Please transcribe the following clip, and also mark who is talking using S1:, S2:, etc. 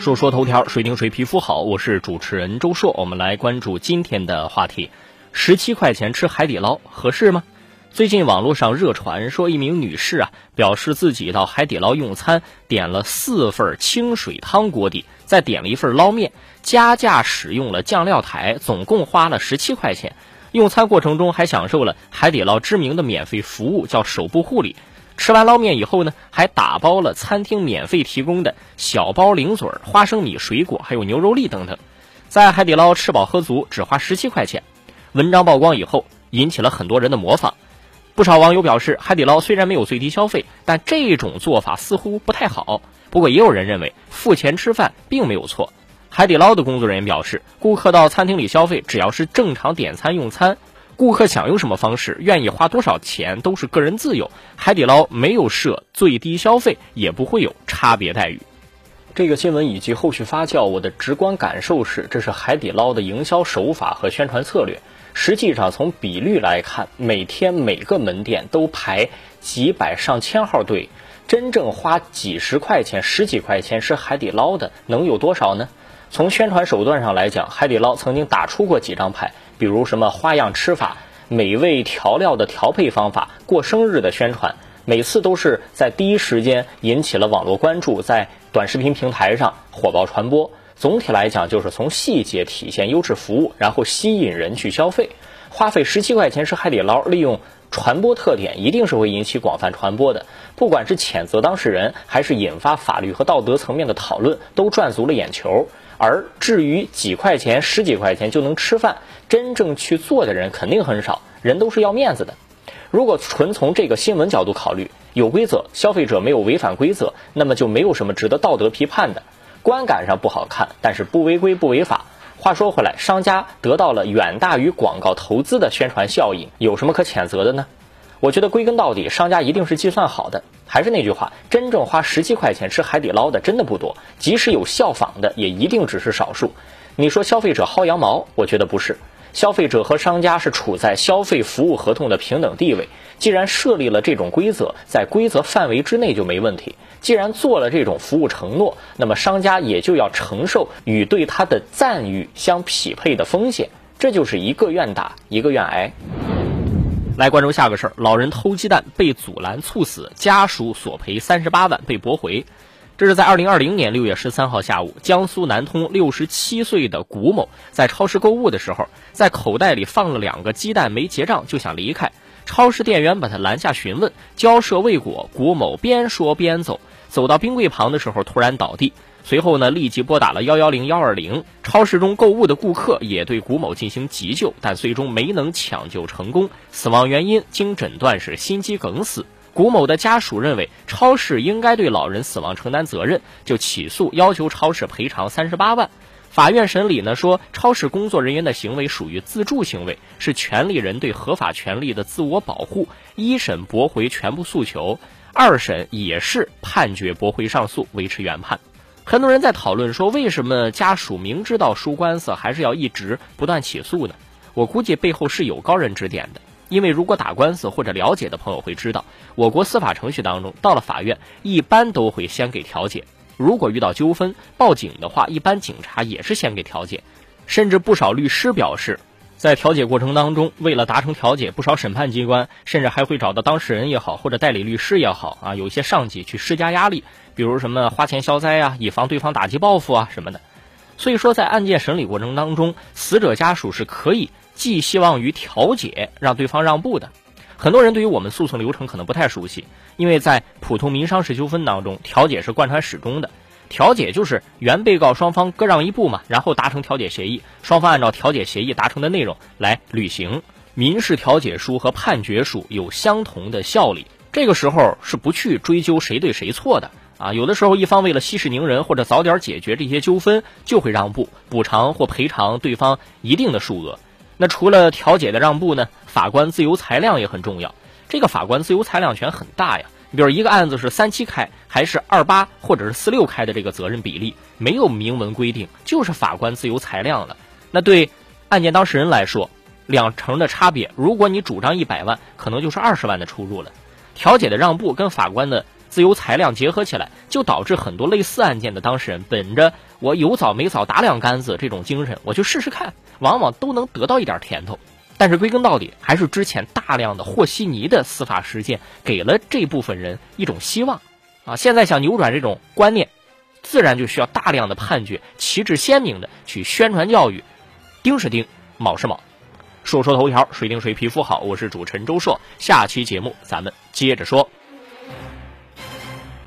S1: 说说头条，谁听谁皮肤好？我是主持人周硕，我们来关注今天的话题：十七块钱吃海底捞合适吗？最近网络上热传说，一名女士啊表示自己到海底捞用餐，点了四份清水汤锅底，再点了一份捞面，加价使用了酱料台，总共花了十七块钱。用餐过程中还享受了海底捞知名的免费服务，叫手部护理。吃完捞面以后呢，还打包了餐厅免费提供的小包零嘴儿、花生米、水果，还有牛肉粒等等。在海底捞吃饱喝足，只花十七块钱。文章曝光以后，引起了很多人的模仿。不少网友表示，海底捞虽然没有最低消费，但这种做法似乎不太好。不过，也有人认为付钱吃饭并没有错。海底捞的工作人员表示，顾客到餐厅里消费，只要是正常点餐用餐。顾客想用什么方式，愿意花多少钱都是个人自由。海底捞没有设最低消费，也不会有差别待遇。这个新闻以及后续发酵，我的直观感受是，这是海底捞的营销手法和宣传策略。实际上，从比率来看，每天每个门店都排几百上千号队，真正花几十块钱、十几块钱吃海底捞的能有多少呢？从宣传手段上来讲，海底捞曾经打出过几张牌。比如什么花样吃法、美味调料的调配方法、过生日的宣传，每次都是在第一时间引起了网络关注，在短视频平台上火爆传播。总体来讲，就是从细节体现优质服务，然后吸引人去消费。花费十七块钱吃海底捞，利用传播特点，一定是会引起广泛传播的。不管是谴责当事人，还是引发法律和道德层面的讨论，都赚足了眼球。而至于几块钱、十几块钱就能吃饭，真正去做的人肯定很少。人都是要面子的。如果纯从这个新闻角度考虑，有规则，消费者没有违反规则，那么就没有什么值得道德批判的。观感上不好看，但是不违规不违法。话说回来，商家得到了远大于广告投资的宣传效应，有什么可谴责的呢？我觉得归根到底，商家一定是计算好的。还是那句话，真正花十七块钱吃海底捞的真的不多，即使有效仿的，也一定只是少数。你说消费者薅羊毛，我觉得不是。消费者和商家是处在消费服务合同的平等地位。既然设立了这种规则，在规则范围之内就没问题。既然做了这种服务承诺，那么商家也就要承受与对他的赞誉相匹配的风险。这就是一个愿打，一个愿挨。来关注下个事儿：老人偷鸡蛋被阻拦猝死，家属索赔三十八万被驳回。这是在二零二零年六月十三号下午，江苏南通六十七岁的古某在超市购物的时候，在口袋里放了两个鸡蛋，没结账就想离开。超市店员把他拦下询问，交涉未果，古某边说边走，走到冰柜旁的时候突然倒地。随后呢，立即拨打了幺幺零幺二零。超市中购物的顾客也对古某进行急救，但最终没能抢救成功。死亡原因经诊断是心肌梗死。古某的家属认为超市应该对老人死亡承担责任，就起诉要求超市赔偿三十八万。法院审理呢说，超市工作人员的行为属于自助行为，是权利人对合法权利的自我保护。一审驳回全部诉求，二审也是判决驳回上诉，维持原判。很多人在讨论说，为什么家属明知道输官司还是要一直不断起诉呢？我估计背后是有高人指点的。因为如果打官司或者了解的朋友会知道，我国司法程序当中，到了法院一般都会先给调解。如果遇到纠纷报警的话，一般警察也是先给调解。甚至不少律师表示，在调解过程当中，为了达成调解，不少审判机关甚至还会找到当事人也好，或者代理律师也好啊，有一些上级去施加压力。比如什么花钱消灾啊，以防对方打击报复啊什么的。所以说，在案件审理过程当中，死者家属是可以寄希望于调解，让对方让步的。很多人对于我们诉讼流程可能不太熟悉，因为在普通民商事纠纷当中，调解是贯穿始终的。调解就是原被告双方各让一步嘛，然后达成调解协议，双方按照调解协议达成的内容来履行。民事调解书和判决书有相同的效力，这个时候是不去追究谁对谁错的。啊，有的时候一方为了息事宁人或者早点解决这些纠纷，就会让步，补偿或赔偿对方一定的数额。那除了调解的让步呢，法官自由裁量也很重要。这个法官自由裁量权很大呀。比如一个案子是三七开还是二八或者是四六开的这个责任比例没有明文规定，就是法官自由裁量了。那对案件当事人来说，两成的差别，如果你主张一百万，可能就是二十万的出入了。调解的让步跟法官的自由裁量结合起来，就导致很多类似案件的当事人本着我有枣没枣打两竿子这种精神，我去试试看，往往都能得到一点甜头。但是归根到底，还是之前大量的和稀泥的司法实践给了这部分人一种希望啊！现在想扭转这种观念，自然就需要大量的判决，旗帜鲜明的去宣传教育，丁是丁，卯是卯。说说头条，谁顶谁皮肤好？我是主持人周硕，下期节目咱们接着说。